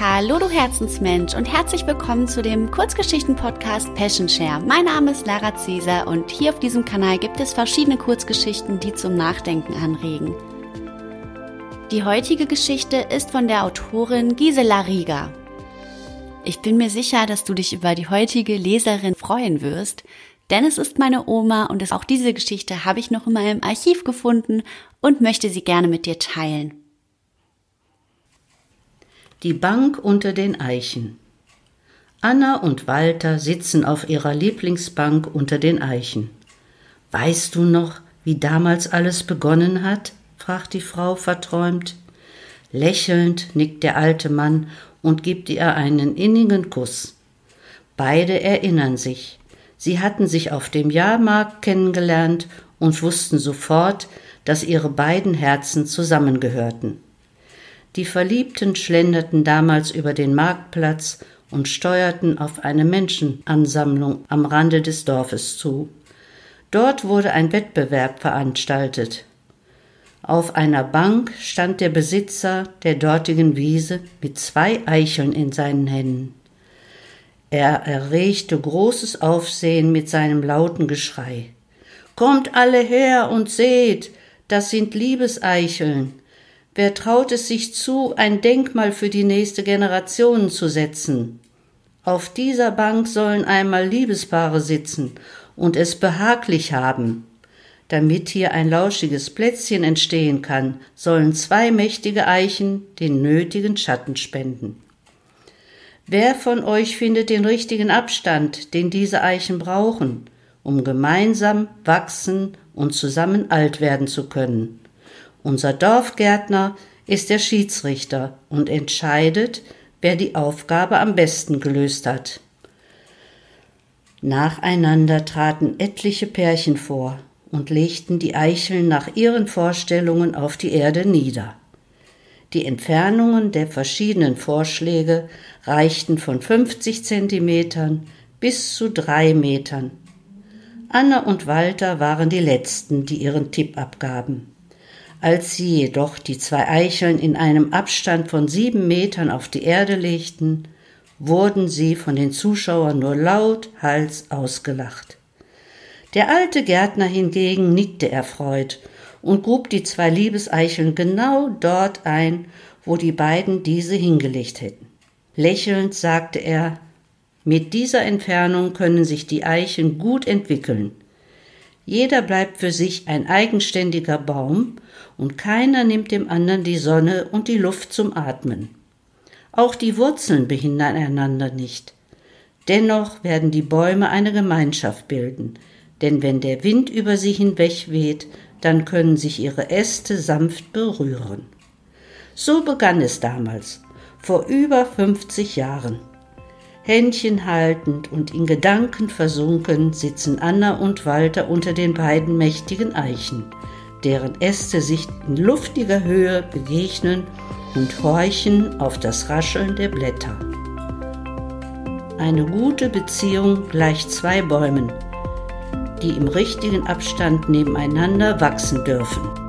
Hallo du Herzensmensch und herzlich willkommen zu dem Kurzgeschichten-Podcast Passion Share. Mein Name ist Lara Cäsar und hier auf diesem Kanal gibt es verschiedene Kurzgeschichten, die zum Nachdenken anregen. Die heutige Geschichte ist von der Autorin Gisela Rieger. Ich bin mir sicher, dass du dich über die heutige Leserin freuen wirst, denn es ist meine Oma und auch diese Geschichte habe ich noch in meinem Archiv gefunden und möchte sie gerne mit dir teilen. Die Bank unter den Eichen. Anna und Walter sitzen auf ihrer Lieblingsbank unter den Eichen. Weißt du noch, wie damals alles begonnen hat? fragt die Frau verträumt. Lächelnd nickt der alte Mann und gibt ihr einen innigen Kuss. Beide erinnern sich. Sie hatten sich auf dem Jahrmarkt kennengelernt und wussten sofort, dass ihre beiden Herzen zusammengehörten. Die Verliebten schlenderten damals über den Marktplatz und steuerten auf eine Menschenansammlung am Rande des Dorfes zu. Dort wurde ein Wettbewerb veranstaltet. Auf einer Bank stand der Besitzer der dortigen Wiese mit zwei Eicheln in seinen Händen. Er erregte großes Aufsehen mit seinem lauten Geschrei. Kommt alle her und seht, das sind Liebeseicheln. Wer traut es sich zu, ein Denkmal für die nächste Generation zu setzen? Auf dieser Bank sollen einmal Liebespaare sitzen und es behaglich haben. Damit hier ein lauschiges Plätzchen entstehen kann, sollen zwei mächtige Eichen den nötigen Schatten spenden. Wer von euch findet den richtigen Abstand, den diese Eichen brauchen, um gemeinsam wachsen und zusammen alt werden zu können? Unser Dorfgärtner ist der Schiedsrichter und entscheidet, wer die Aufgabe am besten gelöst hat. Nacheinander traten etliche Pärchen vor und legten die Eicheln nach ihren Vorstellungen auf die Erde nieder. Die Entfernungen der verschiedenen Vorschläge reichten von 50 Zentimetern bis zu drei Metern. Anna und Walter waren die letzten, die ihren Tipp abgaben. Als sie jedoch die zwei Eicheln in einem Abstand von sieben Metern auf die Erde legten, wurden sie von den Zuschauern nur laut Hals ausgelacht. Der alte Gärtner hingegen nickte erfreut und grub die zwei Liebeseicheln genau dort ein, wo die beiden diese hingelegt hätten. Lächelnd sagte er, mit dieser Entfernung können sich die Eichen gut entwickeln. Jeder bleibt für sich ein eigenständiger Baum und keiner nimmt dem anderen die Sonne und die Luft zum Atmen. Auch die Wurzeln behindern einander nicht. Dennoch werden die Bäume eine Gemeinschaft bilden, denn wenn der Wind über sie hinweg weht, dann können sich ihre Äste sanft berühren. So begann es damals, vor über 50 Jahren. Händchen haltend und in Gedanken versunken sitzen Anna und Walter unter den beiden mächtigen Eichen, deren Äste sich in luftiger Höhe begegnen und horchen auf das Rascheln der Blätter. Eine gute Beziehung gleicht zwei Bäumen, die im richtigen Abstand nebeneinander wachsen dürfen.